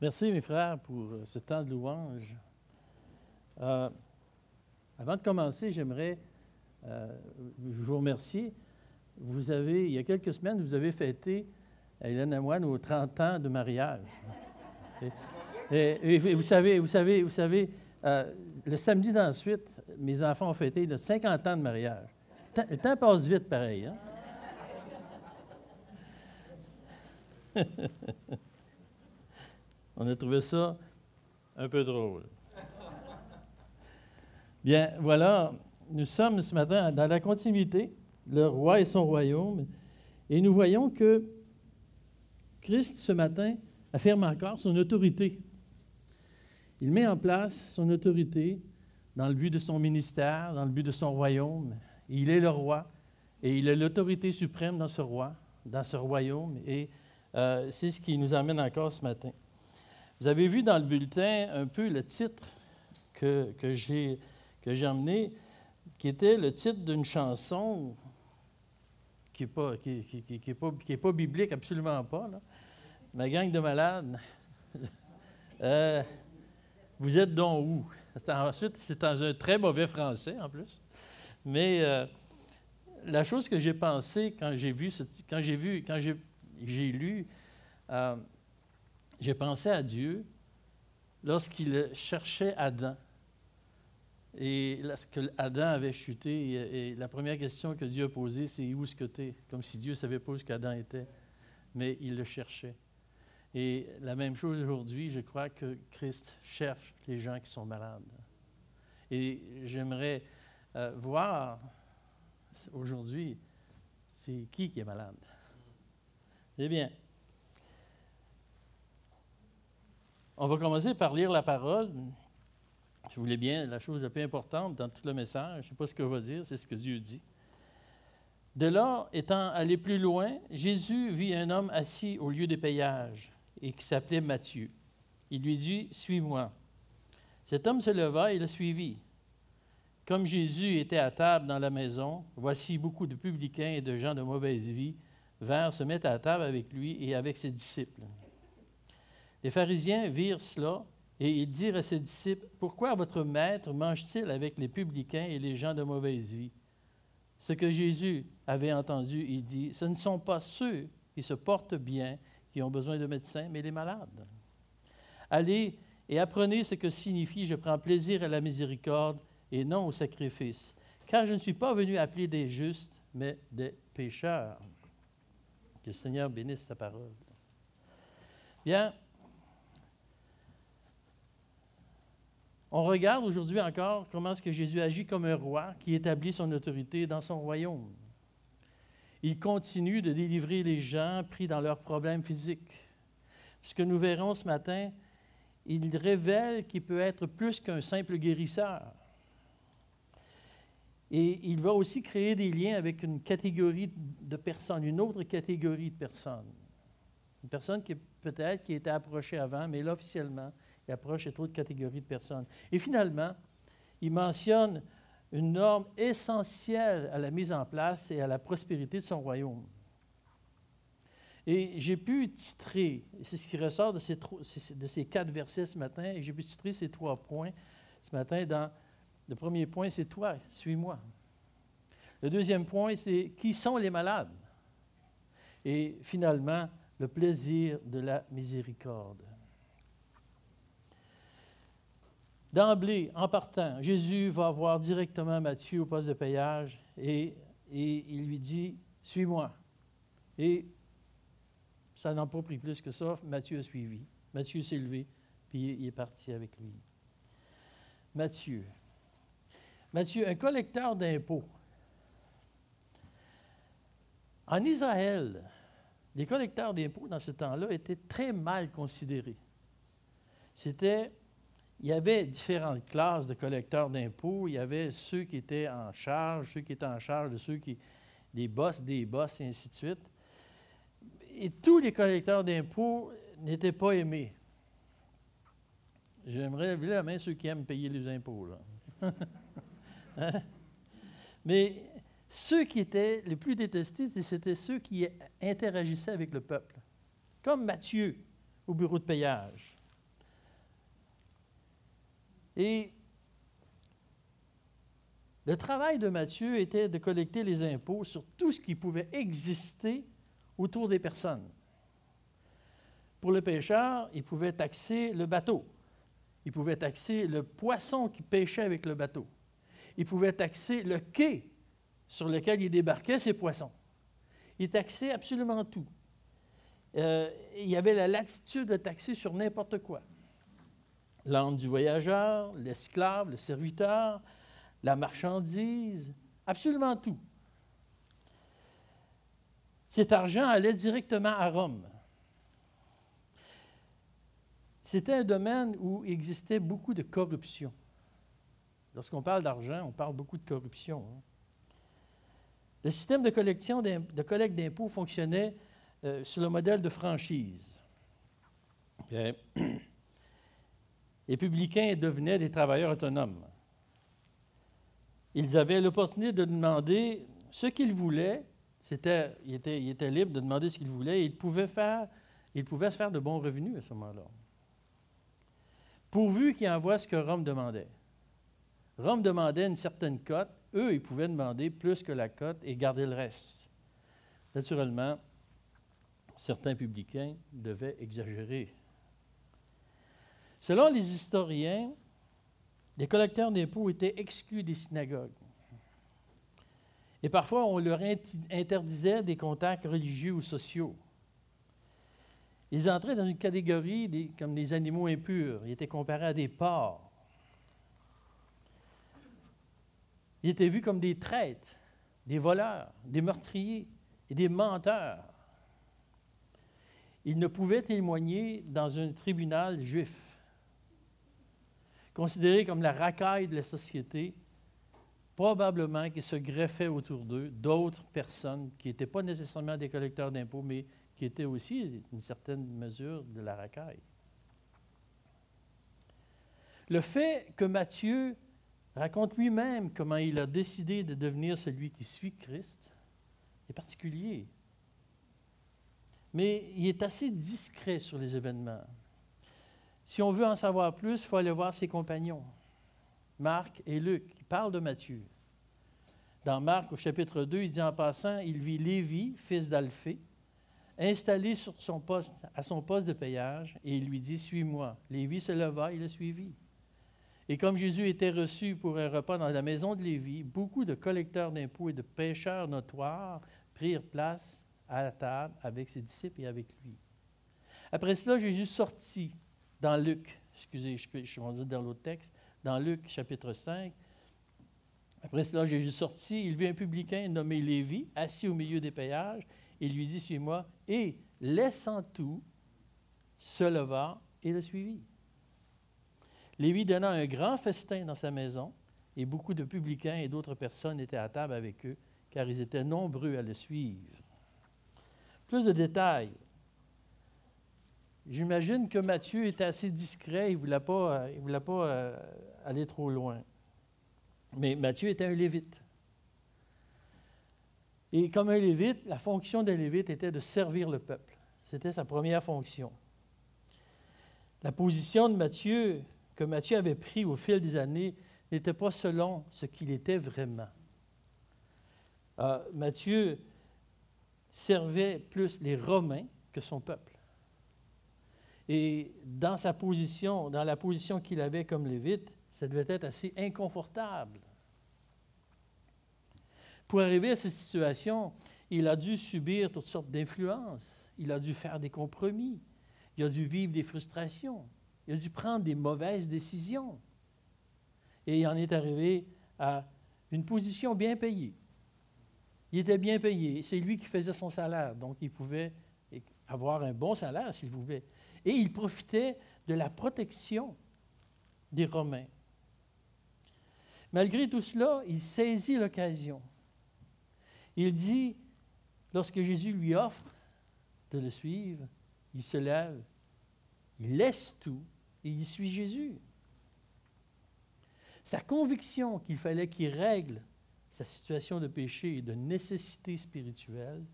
Merci, mes frères, pour euh, ce temps de louange. Euh, avant de commencer, j'aimerais euh, vous remercier. Vous avez, il y a quelques semaines, vous avez fêté, Hélène et moi, nos 30 ans de mariage. Et, vous savez, vous savez, vous savez, le samedi d'ensuite, mes enfants ont fêté le 50 ans de mariage. Le temps, passe vite, pareil. Hein? On a trouvé ça un peu drôle. Bien, voilà, nous sommes ce matin dans la continuité, le roi et son royaume, et nous voyons que Christ, ce matin, affirme encore son autorité. Il met en place son autorité dans le but de son ministère, dans le but de son royaume. Il est le roi et il est l'autorité suprême dans ce roi, dans ce royaume, et euh, c'est ce qui nous amène encore ce matin. Vous avez vu dans le bulletin un peu le titre que, que j'ai emmené, qui était le titre d'une chanson qui n'est pas, qui, qui, pas, biblique, absolument pas. Là. Ma gang de malades. euh, vous êtes donc où? Ensuite, c'est dans un très mauvais français en plus. Mais euh, la chose que j'ai pensé quand j'ai vu, quand j'ai vu, quand j'ai lu, euh, j'ai pensé à Dieu lorsqu'il cherchait Adam. Et lorsque Adam avait chuté, et, la première question que Dieu a posée, c'est où est-ce que tu es? Comme si Dieu ne savait pas où qu'Adam était. Mais il le cherchait. Et la même chose aujourd'hui, je crois que Christ cherche les gens qui sont malades. Et j'aimerais euh, voir aujourd'hui, c'est qui qui est malade? Eh bien, On va commencer par lire la parole. Je voulais bien, la chose la plus importante dans tout le message, je ne sais pas ce que va dire, c'est ce que Dieu dit. De là, étant allé plus loin, Jésus vit un homme assis au lieu des payages et qui s'appelait Matthieu. Il lui dit Suis-moi. Cet homme se leva et le suivit. Comme Jésus était à table dans la maison, voici beaucoup de publicains et de gens de mauvaise vie vinrent se mettre à table avec lui et avec ses disciples. Les pharisiens virent cela et ils dirent à ses disciples, Pourquoi votre maître mange-t-il avec les publicains et les gens de mauvaise vie? Ce que Jésus avait entendu, il dit, Ce ne sont pas ceux qui se portent bien qui ont besoin de médecins, mais les malades. Allez et apprenez ce que signifie je prends plaisir à la miséricorde et non au sacrifice, car je ne suis pas venu appeler des justes, mais des pécheurs. Que le Seigneur bénisse ta parole. Bien, On regarde aujourd'hui encore comment est-ce que Jésus agit comme un roi qui établit son autorité dans son royaume. Il continue de délivrer les gens pris dans leurs problèmes physiques. Ce que nous verrons ce matin, il révèle qu'il peut être plus qu'un simple guérisseur. Et il va aussi créer des liens avec une catégorie de personnes, une autre catégorie de personnes. Une personne qui peut-être qui était approchée avant, mais là, officiellement, approche cette autre catégorie de personnes. Et finalement, il mentionne une norme essentielle à la mise en place et à la prospérité de son royaume. Et j'ai pu titrer, c'est ce qui ressort de ces, de ces quatre versets ce matin, et j'ai pu titrer ces trois points ce matin dans le premier point, c'est toi, suis-moi. Le deuxième point, c'est qui sont les malades? Et finalement, le plaisir de la miséricorde. D'emblée, en partant, Jésus va voir directement Matthieu au poste de payage et, il lui dit Suis-moi. Et ça n'a pas pris plus que ça. Matthieu a suivi. Matthieu s'est levé, puis il est parti avec lui. Matthieu. Matthieu, un collecteur d'impôts. En Israël, les collecteurs d'impôts dans ce temps-là étaient très mal considérés. C'était il y avait différentes classes de collecteurs d'impôts. Il y avait ceux qui étaient en charge, ceux qui étaient en charge ceux qui, des boss, des boss, et ainsi de suite. Et tous les collecteurs d'impôts n'étaient pas aimés. J'aimerais lever la main ceux qui aiment payer les impôts. Là. Hein? Mais ceux qui étaient les plus détestés, c'était ceux qui interagissaient avec le peuple. Comme Matthieu au bureau de payage. Et le travail de Matthieu était de collecter les impôts sur tout ce qui pouvait exister autour des personnes. Pour le pêcheur, il pouvait taxer le bateau. Il pouvait taxer le poisson qui pêchait avec le bateau. Il pouvait taxer le quai sur lequel il débarquait ses poissons. Il taxait absolument tout. Euh, il y avait la latitude de taxer sur n'importe quoi. L'âme du voyageur, l'esclave, le serviteur, la marchandise, absolument tout. Cet argent allait directement à Rome. C'était un domaine où existait beaucoup de corruption. Lorsqu'on parle d'argent, on parle beaucoup de corruption. Hein. Le système de, collecte d'impôts fonctionnait euh, sur le modèle de franchise. Les publicains devenaient des travailleurs autonomes. Ils avaient l'opportunité de demander ce qu'ils voulaient. C'était, ils, étaient, libres de demander ce qu'ils voulaient et ils pouvaient, faire, ils pouvaient se faire de bons revenus à ce moment-là pourvu qu'ils envoient ce que Rome demandait. Rome demandait une certaine cote, eux, ils pouvaient demander plus que la cote et garder le reste. Naturellement, certains publicains devaient exagérer. Selon les historiens, les collecteurs d'impôts étaient exclus des synagogues. Et parfois, on leur interdisait des contacts religieux ou sociaux. Ils entraient dans une catégorie comme des animaux impurs. Ils étaient comparés à des porcs. Ils étaient vus comme des traîtres, des voleurs, des meurtriers et des menteurs. Ils ne pouvaient témoigner dans un tribunal juif. Considérés comme la racaille de la société, probablement qu'ils se greffaient autour d'eux d'autres personnes qui n'étaient pas nécessairement des collecteurs d'impôts, mais qui était aussi une certaine mesure de la racaille. Le fait que Matthieu raconte lui-même comment il a décidé de devenir celui qui suit Christ est particulier. Mais il est assez discret sur les événements. Si on veut en savoir plus, il faut aller voir ses compagnons, Marc et Luc, qui parlent de Matthieu. Dans Marc, au chapitre 2, il dit en passant, il vit Lévi, fils d'Alphée, installé sur son poste, à son poste de payage, et il lui dit, Suis-moi. Lévi se leva et le suivit. Et comme Jésus était reçu pour un repas dans la maison de Lévi, beaucoup de collecteurs d'impôts et de pêcheurs notoires prirent place à la table avec ses disciples et avec lui. Après cela, Jésus sortit dans Luc, excusez, je, je suis dans l'autre texte, dans Luc chapitre 5. Après cela, Jésus sortit, il vit un publicain nommé Lévi, assis au milieu des payages, il lui dit, suis-moi, et laissant tout, se leva et le suivit. Lévi donna un grand festin dans sa maison, et beaucoup de publicains et d'autres personnes étaient à table avec eux, car ils étaient nombreux à le suivre. Plus de détails. J'imagine que Matthieu était assez discret, il ne voulait pas, il voulait pas euh, aller trop loin. Mais Matthieu était un lévite. Et comme un lévite, la fonction d'un lévite était de servir le peuple. C'était sa première fonction. La position de Matthieu, que Matthieu avait pris au fil des années, n'était pas selon ce qu'il était vraiment. Euh, Matthieu servait plus les Romains que son peuple. Et dans sa position, dans la position qu'il avait comme lévite, ça devait être assez inconfortable. Pour arriver à cette situation, il a dû subir toutes sortes d'influences. Il a dû faire des compromis. Il a dû vivre des frustrations. Il a dû prendre des mauvaises décisions. Et il en est arrivé à une position bien payée. Il était bien payé. C'est lui qui faisait son salaire. Donc, il pouvait avoir un bon salaire s'il voulait. Et il profitait de la protection des Romains. Malgré tout cela, il saisit l'occasion il dit, lorsque Jésus lui offre de le suivre, il se lève, il laisse tout et il suit Jésus. Sa conviction qu'il fallait qu'il règle sa situation de péché et de nécessité spirituelle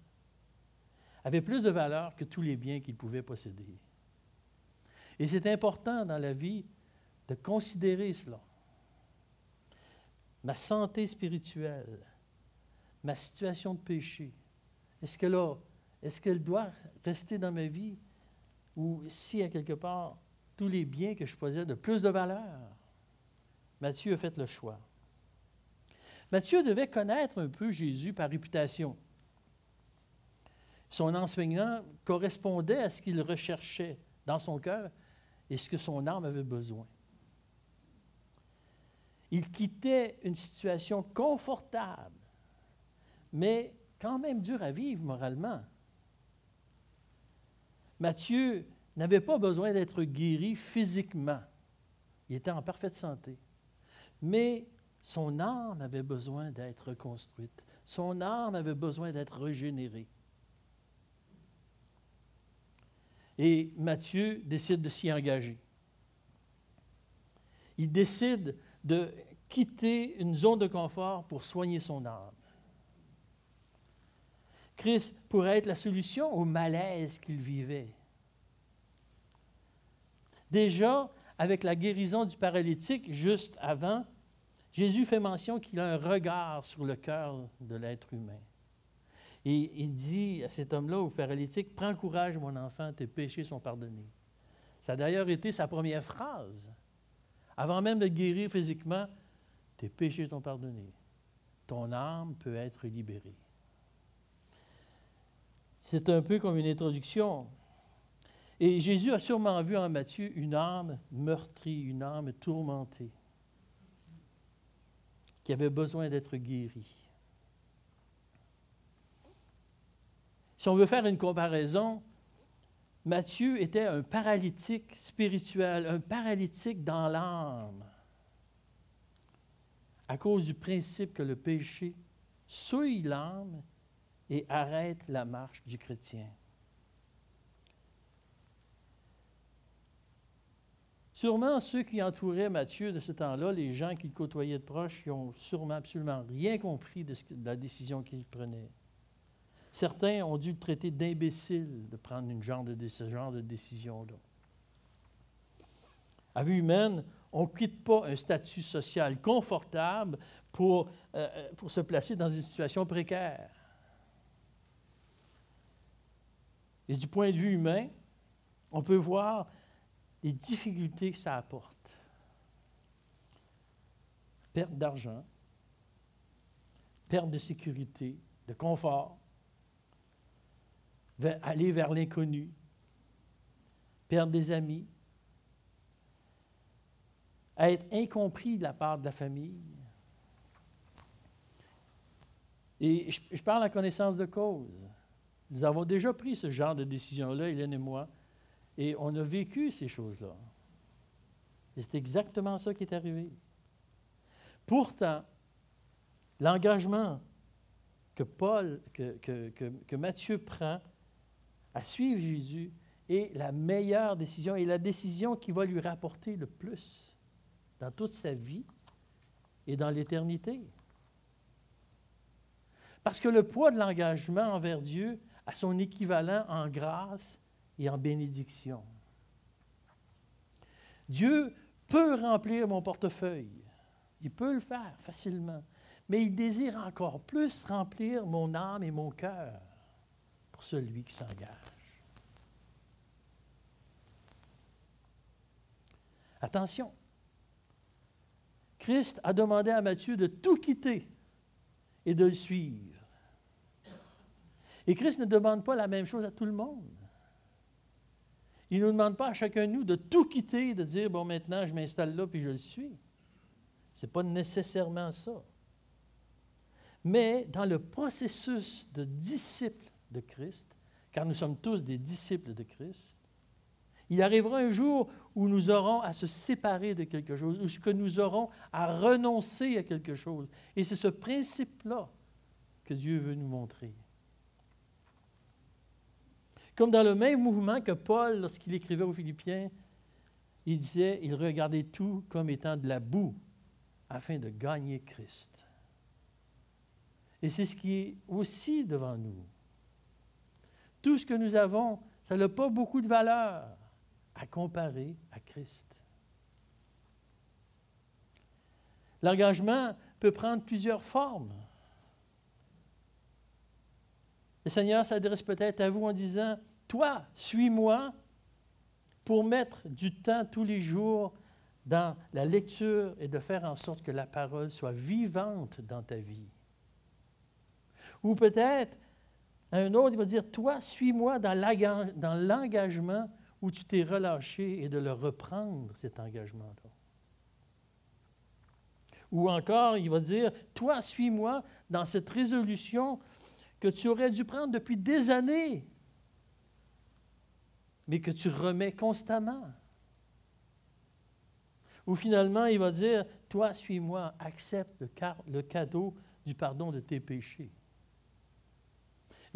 avait plus de valeur que tous les biens qu'il pouvait posséder. Et c'est important dans la vie de considérer cela. Ma santé spirituelle, ma situation de péché, est-ce que là, est-ce qu'elle doit rester dans ma vie ou si à quelque part tous les biens que je possède de plus de valeur? Matthieu a fait le choix. Matthieu devait connaître un peu Jésus par réputation. Son enseignement correspondait à ce qu'il recherchait dans son cœur et ce que son âme avait besoin. Il quittait une situation confortable, mais quand même dure à vivre moralement. Matthieu n'avait pas besoin d'être guéri physiquement. Il était en parfaite santé. Mais son âme avait besoin d'être reconstruite. Son âme avait besoin d'être régénérée. Et Matthieu décide de s'y engager. Il décide de quitter une zone de confort pour soigner son âme. Christ pourrait être la solution au malaise qu'il vivait. Déjà, avec la guérison du paralytique juste avant, Jésus fait mention qu'il a un regard sur le cœur de l'être humain. Et il dit à cet homme-là, au paralytique, Prends courage, mon enfant, tes péchés sont pardonnés. Ça a d'ailleurs été sa première phrase. Avant même de guérir physiquement, tes péchés sont pardonnés. Ton âme peut être libérée. C'est un peu comme une introduction. Et Jésus a sûrement vu en Matthieu une âme meurtrie, une âme tourmentée, qui avait besoin d'être guérie. Si on veut faire une comparaison, Matthieu était un paralytique spirituel, un paralytique dans l'âme, à cause du principe que le péché souille l'âme et arrête la marche du chrétien. Sûrement, ceux qui entouraient Matthieu de ce temps-là, les gens qui le côtoyaient de proche, n'ont sûrement absolument rien compris de, la décision qu'il prenait. Certains ont dû le traiter d'imbécile de prendre une genre de, ce genre de décision-là. À vue humaine, on ne quitte pas un statut social confortable pour, euh, euh, pour se placer dans une situation précaire. Et du point de vue humain, on peut voir les difficultés que ça apporte. Perte d'argent, perte de sécurité, de confort, aller vers l'inconnu, perdre des amis, être incompris de la part de la famille. Et je, parle en connaissance de cause. Nous avons déjà pris ce genre de décision-là, Hélène et moi, et on a vécu ces choses-là. C'est exactement ça qui est arrivé. Pourtant, l'engagement que Paul, que, que, que, Matthieu prend à suivre Jésus est la meilleure décision et la décision qui va lui rapporter le plus dans toute sa vie et dans l'éternité. Parce que le poids de l'engagement envers Dieu à son équivalent en grâce et en bénédiction. Dieu peut remplir mon portefeuille. Il peut le faire facilement. Mais il désire encore plus remplir mon âme et mon cœur celui qui s'engage. Attention, Christ a demandé à Matthieu de tout quitter et de le suivre. Et Christ ne demande pas la même chose à tout le monde. Il ne nous demande pas à chacun de nous de tout quitter, de dire, bon, maintenant, je m'installe là, puis je le suis. Ce n'est pas nécessairement ça. Mais dans le processus de disciple de Christ, car nous sommes tous des disciples de Christ, il arrivera un jour où nous aurons à se séparer de quelque chose, où que nous aurons à renoncer à quelque chose. Et c'est ce principe-là que Dieu veut nous montrer. Comme dans le même mouvement que Paul, lorsqu'il écrivait aux Philippiens, il disait, il regardait tout comme étant de la boue afin de gagner Christ. Et c'est ce qui est aussi devant nous. Tout ce que nous avons, ça n'a pas beaucoup de valeur à comparer à Christ. L'engagement peut prendre plusieurs formes. Le Seigneur s'adresse peut-être à vous en disant, Toi, suis-moi pour mettre du temps tous les jours dans la lecture et de faire en sorte que la parole soit vivante dans ta vie. Ou peut-être, un autre, il va dire, toi, suis-moi dans l'engagement où tu t'es relâché et de le reprendre, cet engagement-là. Ou encore, il va dire, toi, suis-moi dans cette résolution que tu aurais dû prendre depuis des années, mais que tu remets constamment. Ou finalement, il va dire, toi, suis-moi, accepte le, cadeau du pardon de tes péchés.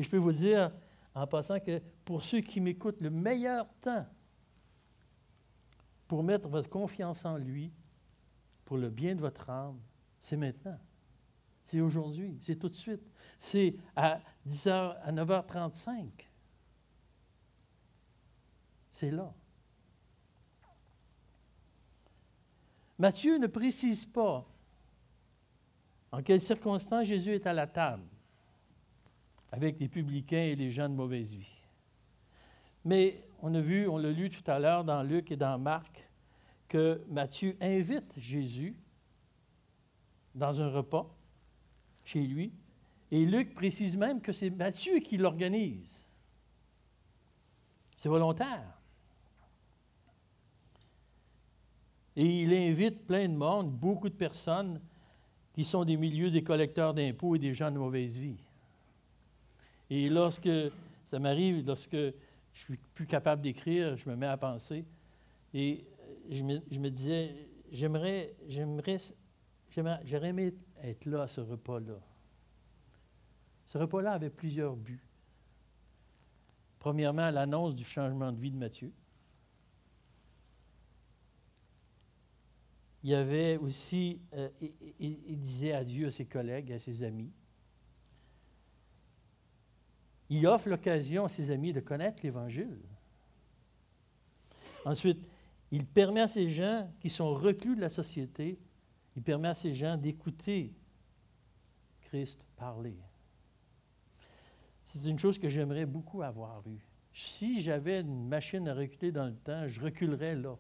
Et je peux vous dire, en passant, que pour ceux qui m'écoutent, le meilleur temps pour mettre votre confiance en lui, pour le bien de votre âme, c'est maintenant. C'est aujourd'hui, c'est tout de suite. C'est à 10h, à 9h35. C'est là. Matthieu ne précise pas en quelles circonstances Jésus est à la table avec les publicains et les gens de mauvaise vie. Mais on a vu, on l'a lu tout à l'heure dans Luc et dans Marc, que Matthieu invite Jésus dans un repas chez lui, et Luc précise même que c'est Matthieu qui l'organise. C'est volontaire. Et il invite plein de monde, beaucoup de personnes qui sont des milieux des collecteurs d'impôts et des gens de mauvaise vie. Et lorsque ça m'arrive, lorsque je suis plus capable d'écrire, je me mets à penser. Et je me, disais, j'aimerais, j'aimerais, j'aurais aimé être là à ce repas-là. Ce repas-là avait plusieurs buts. Premièrement, l'annonce du changement de vie de Matthieu. Il y avait aussi, euh, il, disait adieu à ses collègues, à ses amis. Il offre l'occasion à ses amis de connaître l'Évangile. Ensuite, il permet à ces gens qui sont reclus de la société, il permet à ces gens d'écouter Christ parler. C'est une chose que j'aimerais beaucoup avoir vue. Si j'avais une machine à reculer dans le temps, je reculerais là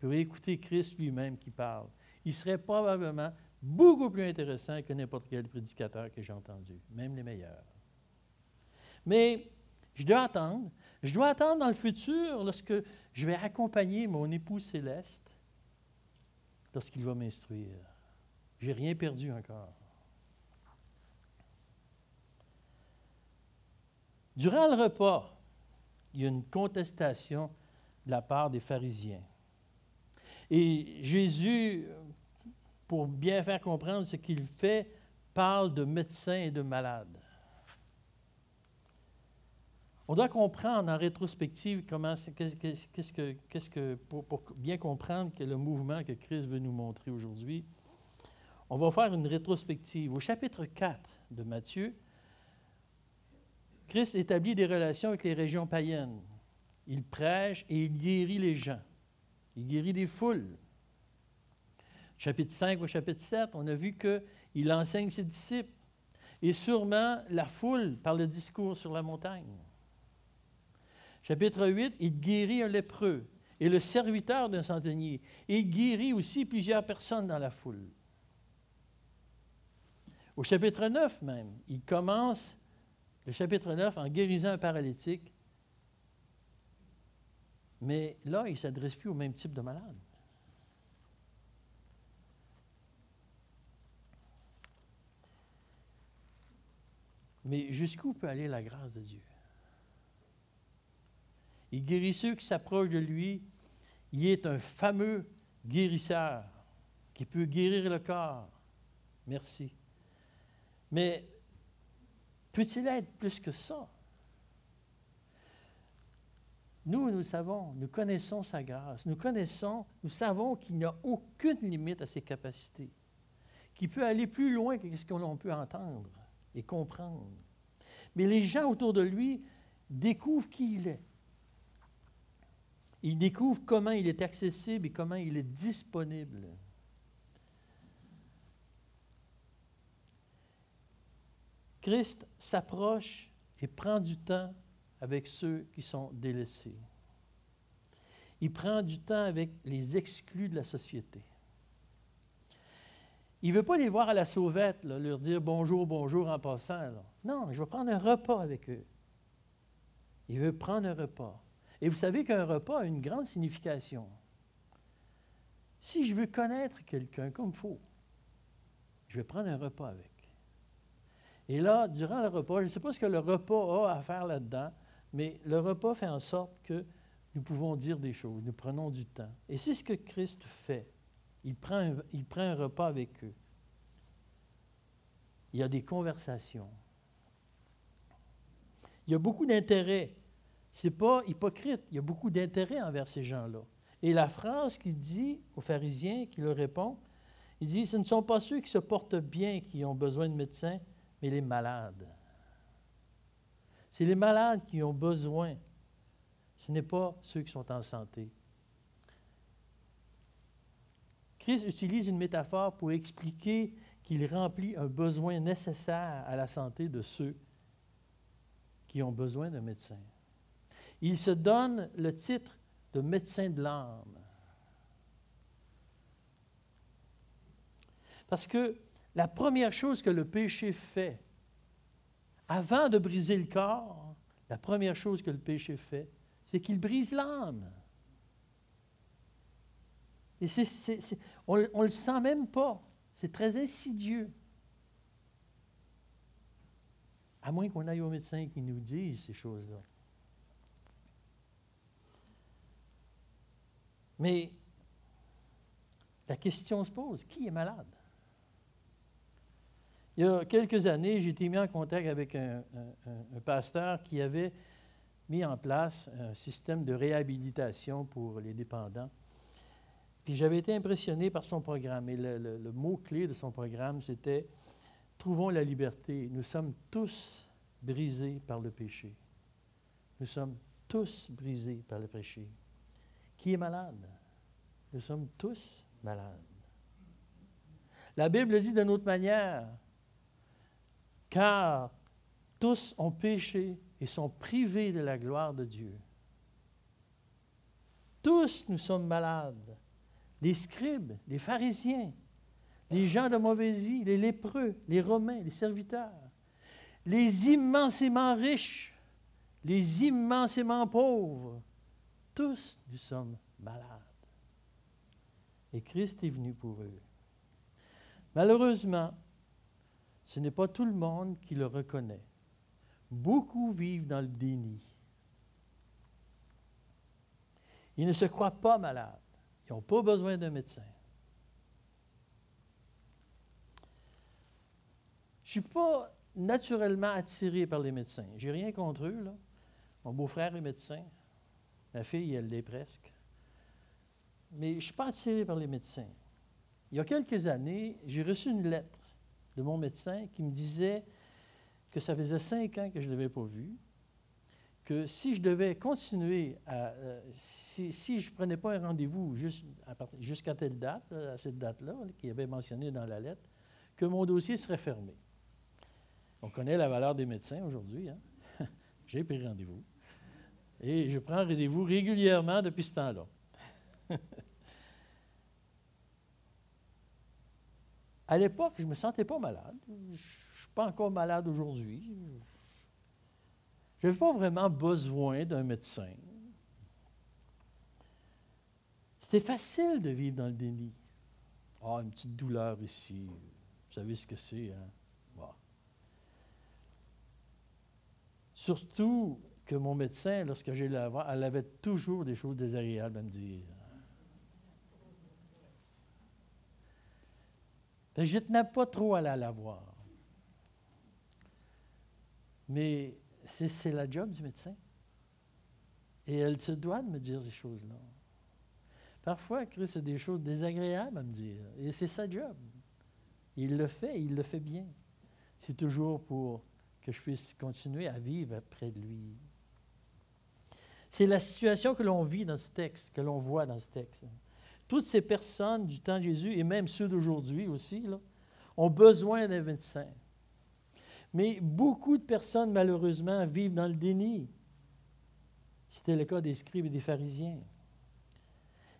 pour écouter Christ lui-même qui parle. Il serait probablement beaucoup plus intéressant que n'importe quel prédicateur que j'ai entendu, même les meilleurs. Mais je dois attendre. Je dois attendre dans le futur lorsque je vais accompagner mon époux céleste lorsqu'il va m'instruire. Je n'ai rien perdu encore. Durant le repas, il y a une contestation de la part des pharisiens. Et Jésus, pour bien faire comprendre ce qu'il fait, parle de médecins et de malades. On doit comprendre en rétrospective comment, qu'est-ce que, qu'est-ce que pour, bien comprendre que le mouvement que Christ veut nous montrer aujourd'hui, on va faire une rétrospective. Au chapitre 4 de Matthieu, Christ établit des relations avec les régions païennes. Il prêche et il guérit les gens. Il guérit des foules. Chapitre 5 au chapitre 7, on a vu qu'il enseigne ses disciples. Et sûrement la foule par le discours sur la montagne. Chapitre 8, il guérit un lépreux et le serviteur d'un centenier. Il guérit aussi plusieurs personnes dans la foule. Au chapitre 9 même, il commence le chapitre 9 en guérissant un paralytique mais là, il ne s'adresse plus au même type de malade. Mais jusqu'où peut aller la grâce de Dieu? Il guérit ceux qui s'approchent de lui. Il est un fameux guérisseur qui peut guérir le corps. Merci. Mais peut-il être plus que ça? Nous, nous savons, nous connaissons sa grâce, nous connaissons, nous savons qu'il n'y a aucune limite à ses capacités, qu'il peut aller plus loin que ce qu'on peut entendre et comprendre. Mais les gens autour de lui découvrent qui il est. Il découvre comment il est accessible et comment il est disponible. Christ s'approche et prend du temps avec ceux qui sont délaissés. Il prend du temps avec les exclus de la société. Il ne veut pas les voir à la sauvette, leur dire bonjour, bonjour en passant. Non, je vais prendre un repas avec eux. Il veut prendre un repas. Et vous savez qu'un repas a une grande signification. Si je veux connaître quelqu'un comme il faut, je vais prendre un repas avec. Et là, durant le repas, je ne sais pas ce que le repas a à faire là-dedans, mais le repas fait en sorte que nous pouvons dire des choses, nous prenons du temps. Et c'est ce que Christ fait. Il prend, un, il prend un repas avec eux. Il y a des conversations. Il y a beaucoup d'intérêt. Ce n'est pas hypocrite. Il y a beaucoup d'intérêt envers ces gens-là. Et la phrase qu'il dit aux pharisiens, qui leur répond, il dit, ce ne sont pas ceux qui se portent bien qui ont besoin de médecins, mais les malades. C'est les malades qui ont besoin. Ce n'est pas ceux qui sont en santé. Christ utilise une métaphore pour expliquer qu'il remplit un besoin nécessaire à la santé de ceux qui ont besoin d'un médecin. Il se donne le titre de médecin de l'âme. Parce que la première chose que le péché fait, avant de briser le corps, la première chose que le péché fait, c'est qu'il brise l'âme. Et on ne le sent même pas. C'est très insidieux. À moins qu'on aille au médecin qui nous dise ces choses-là. Mais la question se pose, qui est malade? Il y a quelques années, j'ai été mis en contact avec un, pasteur qui avait mis en place un système de réhabilitation pour les dépendants. Puis j'avais été impressionné par son programme. Et le, mot-clé de son programme, c'était Trouvons la liberté. Nous sommes tous brisés par le péché. Nous sommes tous brisés par le péché. Qui est malade? Nous sommes tous malades. La Bible dit d'une autre manière car tous ont péché et sont privés de la gloire de Dieu. Tous nous sommes malades. Les scribes, les pharisiens, les gens de mauvaise vie, les lépreux, les romains, les serviteurs, les immensément riches, les immensément pauvres, tous nous sommes malades. Et Christ est venu pour eux. Malheureusement, ce n'est pas tout le monde qui le reconnaît. Beaucoup vivent dans le déni. Ils ne se croient pas malades. Ils n'ont pas besoin d'un médecin. Je ne suis pas naturellement attiré par les médecins. Je n'ai rien contre eux. Mon beau-frère est médecin. Ma fille, elle l'est presque. Mais je ne suis pas attiré par les médecins. Il y a quelques années, j'ai reçu une lettre de mon médecin qui me disait que ça faisait cinq ans que je ne l'avais pas vu, que si je devais continuer à. Euh, si, je prenais pas un rendez-vous jusqu'à telle date, à cette date-là, qu'il avait mentionné dans la lettre, que mon dossier serait fermé. On connaît la valeur des médecins aujourd'hui. Hein? J'ai pris rendez-vous. Et je prends rendez-vous régulièrement depuis ce temps-là. À l'époque, je ne me sentais pas malade. Je ne suis pas encore malade aujourd'hui. Je n'avais pas vraiment besoin d'un médecin. C'était facile de vivre dans le déni. Ah, une petite douleur ici. Vous savez ce que c'est, hein? Surtout que mon médecin, lorsque j'ai la voir, elle avait toujours des choses désagréables à me dire. Je ne tenais pas trop à la voir. Mais c'est la job du médecin. Et elle se doit de me dire ces choses-là. Parfois, Christ a des choses désagréables à me dire. Et c'est sa job. Il le fait, il le fait bien. C'est toujours pour que je puisse continuer à vivre près de lui. C'est la situation que l'on vit dans ce texte, que l'on voit dans ce texte. Toutes ces personnes du temps de Jésus, et même ceux d'aujourd'hui aussi, ont besoin d'un médecin. Mais beaucoup de personnes, malheureusement, vivent dans le déni. C'était le cas des scribes et des pharisiens.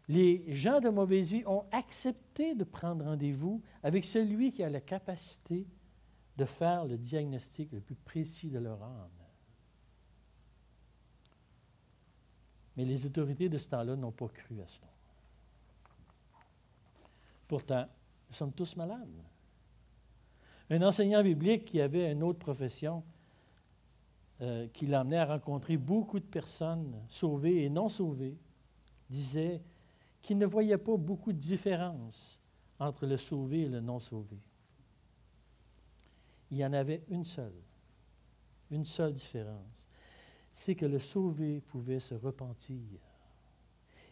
Les gens de mauvaise vie ont accepté de prendre rendez-vous avec celui qui a la capacité de faire le diagnostic le plus précis de leur âme. Mais les autorités de ce temps-là n'ont pas cru à cela. Pourtant, nous sommes tous malades. Un enseignant biblique qui avait une autre profession, euh, qui l'amenait à rencontrer beaucoup de personnes sauvées et non sauvées, disait qu'il ne voyait pas beaucoup de différence entre le sauvé et le non sauvé. Il y en avait une seule, une seule différence, c'est que le sauvé pouvait se repentir.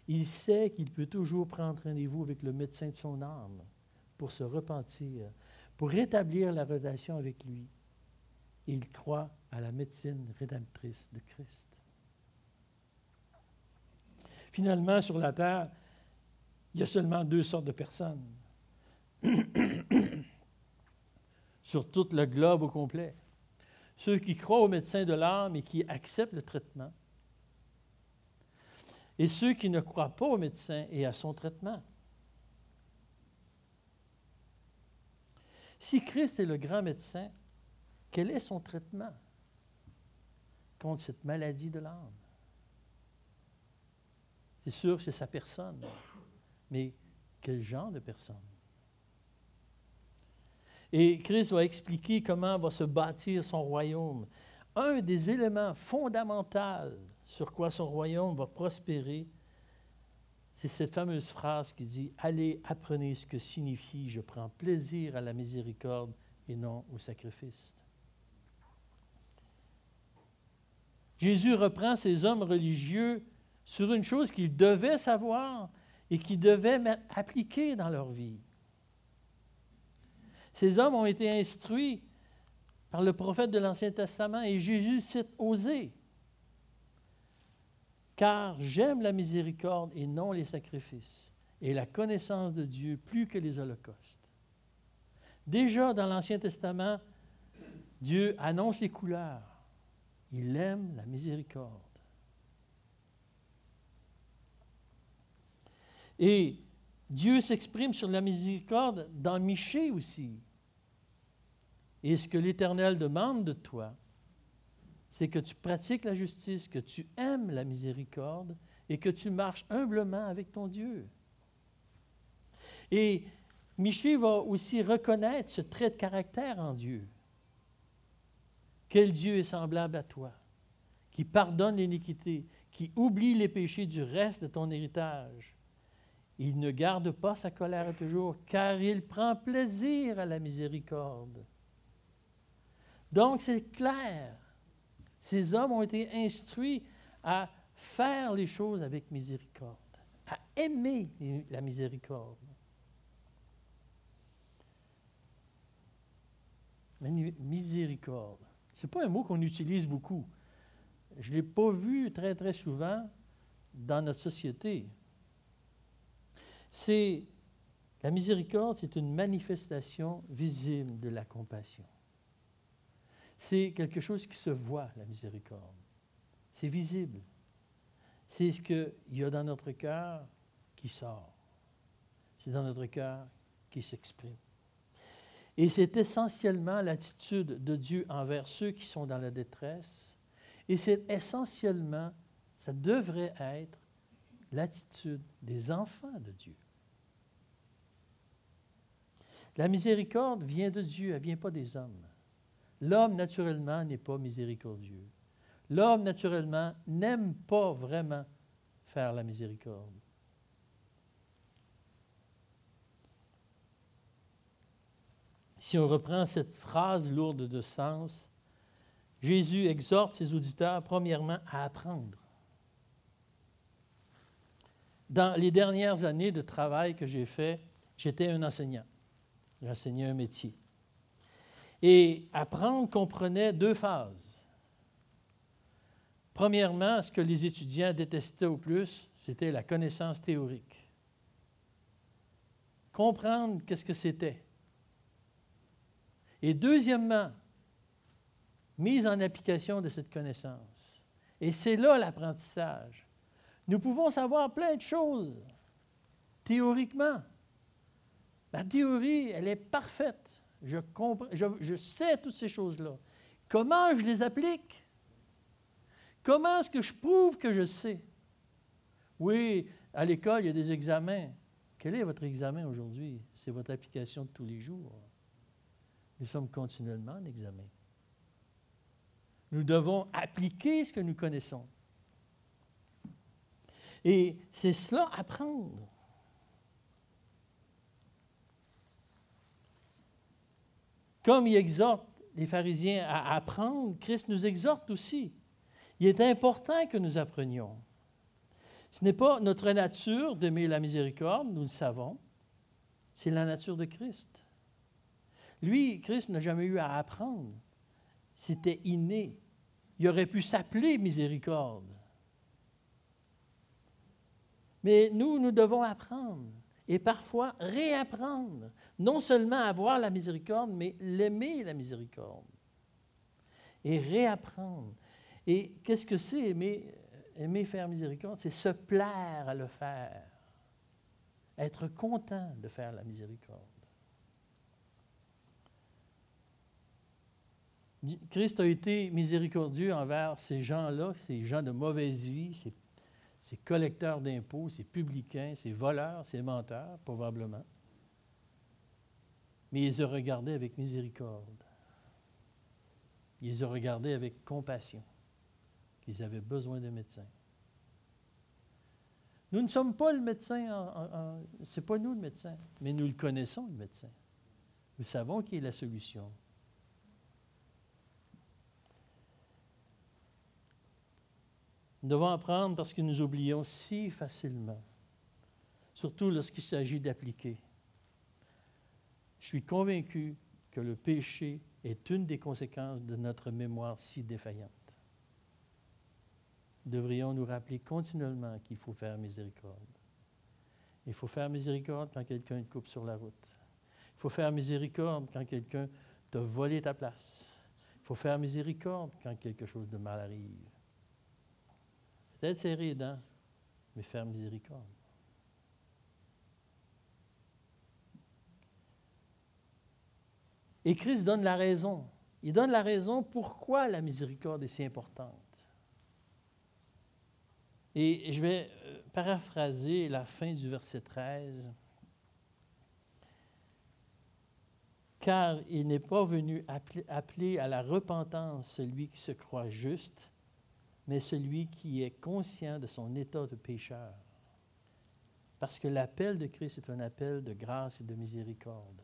Il sait qu'il peut toujours prendre rendez-vous avec le médecin de son âme pour se repentir, pour rétablir la relation avec lui. Et il croit à la médecine rédemptrice de Christ. Finalement, sur la terre, il y a seulement deux sortes de personnes. sur tout le globe au complet. Ceux qui croient au médecin de l'âme et qui acceptent le traitement. Et ceux qui ne croient pas au médecin et à son traitement. Si Christ est le grand médecin, quel est son traitement contre cette maladie de l'âme? C'est sûr que c'est sa personne, mais quel genre de personne? Et Christ va expliquer comment va se bâtir son royaume. Un des éléments fondamentaux sur quoi son royaume va prospérer, c'est cette fameuse phrase qui dit Allez, apprenez ce que signifie je prends plaisir à la miséricorde et non au sacrifice. Jésus reprend ces hommes religieux sur une chose qu'ils devaient savoir et qu'ils devaient appliquer dans leur vie. Ces hommes ont été instruits par le prophète de l'Ancien Testament et Jésus cite Osée. Car j'aime la miséricorde et non les sacrifices, et la connaissance de Dieu plus que les holocaustes. Déjà dans l'Ancien Testament, Dieu annonce les couleurs. Il aime la miséricorde. Et Dieu s'exprime sur la miséricorde dans Michée aussi. Et ce que l'Éternel demande de toi, c'est que tu pratiques la justice, que tu aimes la miséricorde et que tu marches humblement avec ton Dieu. Et Michée va aussi reconnaître ce trait de caractère en Dieu. Quel Dieu est semblable à toi, qui pardonne l'iniquité, qui oublie les péchés du reste de ton héritage. Il ne garde pas sa colère toujours, car il prend plaisir à la miséricorde. Donc, c'est clair. Ces hommes ont été instruits à faire les choses avec miséricorde, à aimer la miséricorde. Miséricorde. Ce n'est pas un mot qu'on utilise beaucoup. Je ne l'ai pas vu très, très souvent dans notre société. C'est la miséricorde, c'est une manifestation visible de la compassion. C'est quelque chose qui se voit, la miséricorde. C'est visible. C'est ce qu'il y a dans notre cœur qui sort. C'est dans notre cœur qui s'exprime. Et c'est essentiellement l'attitude de Dieu envers ceux qui sont dans la détresse. Et c'est essentiellement, ça devrait être l'attitude des enfants de Dieu. La miséricorde vient de Dieu, elle ne vient pas des hommes. L'homme, naturellement, n'est pas miséricordieux. L'homme, naturellement, n'aime pas vraiment faire la miséricorde. Si on reprend cette phrase lourde de sens, Jésus exhorte ses auditeurs, premièrement, à apprendre. Dans les dernières années de travail que j'ai fait, j'étais un enseignant. J'enseignais un métier. Et apprendre comprenait deux phases. Premièrement, ce que les étudiants détestaient au plus, c'était la connaissance théorique. Comprendre qu'est-ce que c'était. Et deuxièmement, mise en application de cette connaissance. Et c'est là l'apprentissage. Nous pouvons savoir plein de choses, théoriquement. La théorie, elle est parfaite. Je, comprends, je, sais toutes ces choses-là. Comment je les applique? Comment est-ce que je prouve que je sais? Oui, à l'école, il y a des examens. Quel est votre examen aujourd'hui? C'est votre application de tous les jours. Nous sommes continuellement en examen. Nous devons appliquer ce que nous connaissons. Et c'est cela, apprendre. Comme il exhorte les pharisiens à apprendre, Christ nous exhorte aussi. Il est important que nous apprenions. Ce n'est pas notre nature d'aimer la miséricorde, nous le savons, c'est la nature de Christ. Lui, Christ n'a jamais eu à apprendre. C'était inné. Il aurait pu s'appeler miséricorde. Mais nous, nous devons apprendre et parfois réapprendre, non seulement avoir la miséricorde, mais l'aimer la miséricorde. Et réapprendre. Et qu'est-ce que c'est aimer, aimer faire miséricorde? C'est se plaire à le faire, être content de faire la miséricorde. Christ a été miséricordieux envers ces gens-là, ces gens de mauvaise vie, ces ces collecteurs d'impôts, ces publicains, ces voleurs, ces menteurs, probablement. Mais il les a regardés avec miséricorde. Il les a regardés avec compassion, qu'ils avaient besoin d'un médecin. Nous ne sommes pas le médecin, ce n'est pas nous le médecin, mais nous le connaissons, le médecin. Nous savons qui est la solution. Nous devons apprendre parce que nous oublions si facilement, surtout lorsqu'il s'agit d'appliquer. Je suis convaincu que le péché est une des conséquences de notre mémoire si défaillante. Devrions nous rappeler continuellement qu'il faut faire miséricorde. Il faut faire miséricorde quand quelqu'un te coupe sur la route. Il faut faire miséricorde quand quelqu'un t'a volé ta place. Il faut faire miséricorde quand quelque chose de mal arrive. Peut-être serrer les dents, mais faire miséricorde. Et Christ donne la raison. Il donne la raison pourquoi la miséricorde est si importante. Et je vais euh, paraphraser la fin du verset 13. Car il n'est pas venu appeler à la repentance celui qui se croit juste, mais celui qui est conscient de son état de pécheur. Parce que l'appel de Christ est un appel de grâce et de miséricorde.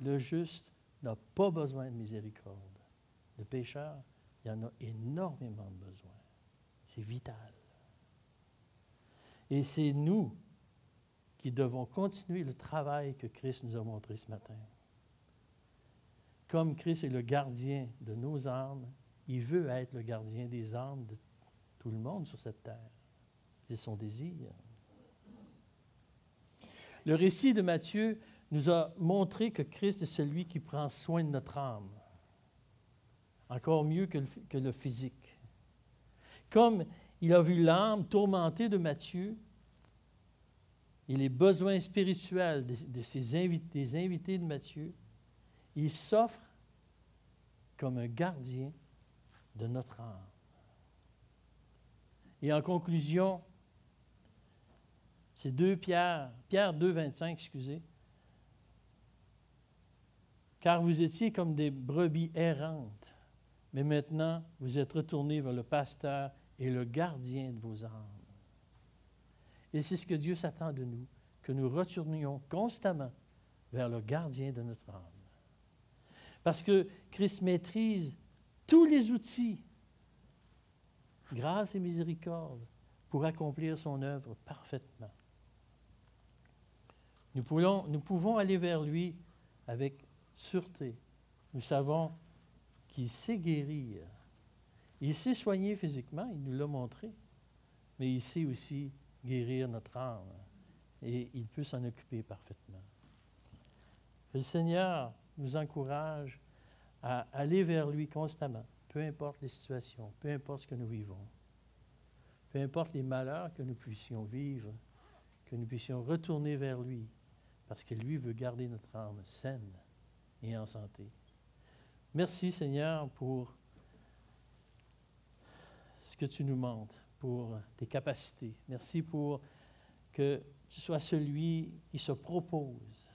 Le juste n'a pas besoin de miséricorde. Le pécheur, il en a énormément besoin. C'est vital. Et c'est nous qui devons continuer le travail que Christ nous a montré ce matin. Comme Christ est le gardien de nos âmes, il veut être le gardien des âmes de tout le monde sur cette terre. C'est son désir. Le récit de Matthieu nous a montré que Christ est celui qui prend soin de notre âme, encore mieux que le, que le physique. Comme il a vu l'âme tourmentée de Matthieu et les besoins spirituels des invités de Matthieu, il s'offre comme un gardien de notre âme. Et en conclusion, c'est 2 Pierre, Pierre 2, 25, excusez. Car vous étiez comme des brebis errantes, mais maintenant vous êtes retournés vers le pasteur et le gardien de vos âmes. Et c'est ce que Dieu s'attend de nous, que nous retournions constamment vers le gardien de notre âme. Parce que Christ maîtrise tous les outils, grâce et miséricorde, pour accomplir son œuvre parfaitement. Nous pouvons, aller vers lui avec sûreté. Nous savons qu'il sait guérir. Il sait soigner physiquement, il nous l'a montré, mais il sait aussi guérir notre âme et il peut s'en occuper parfaitement. Le Seigneur nous encourage à aller vers lui constamment, peu importe les situations, peu importe ce que nous vivons, peu importe les malheurs que nous puissions vivre, que nous puissions retourner vers lui, parce que lui veut garder notre âme saine et en santé. Merci Seigneur pour ce que tu nous montres, pour tes capacités. Merci pour que tu sois celui qui se propose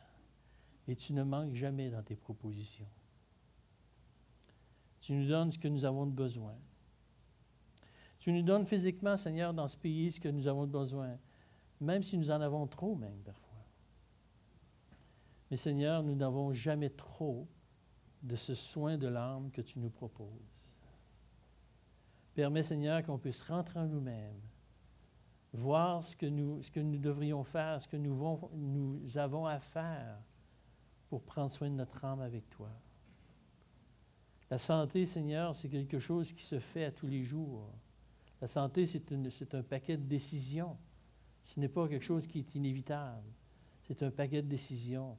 et tu ne manques jamais dans tes propositions. Tu nous donnes ce que nous avons besoin. Tu nous donnes physiquement, Seigneur, dans ce pays ce que nous avons besoin, même si nous en avons trop, même parfois. Mais Seigneur, nous n'avons jamais trop de ce soin de l'âme que tu nous proposes. Permets, Seigneur, qu'on puisse rentrer en nous-mêmes, voir ce que, nous, ce que nous devrions faire, ce que nous avons à faire pour prendre soin de notre âme avec toi. La santé, Seigneur, c'est quelque chose qui se fait à tous les jours. La santé, c'est un paquet de décisions. Ce n'est pas quelque chose qui est inévitable. C'est un paquet de décisions.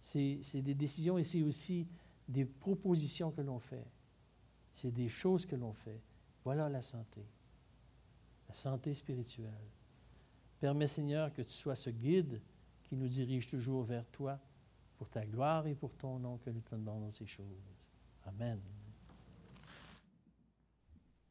C'est des décisions et c'est aussi des propositions que l'on fait. C'est des choses que l'on fait. Voilà la santé. La santé spirituelle. Permets, Seigneur, que tu sois ce guide qui nous dirige toujours vers toi pour ta gloire et pour ton nom que nous te demandons ces choses. Amen.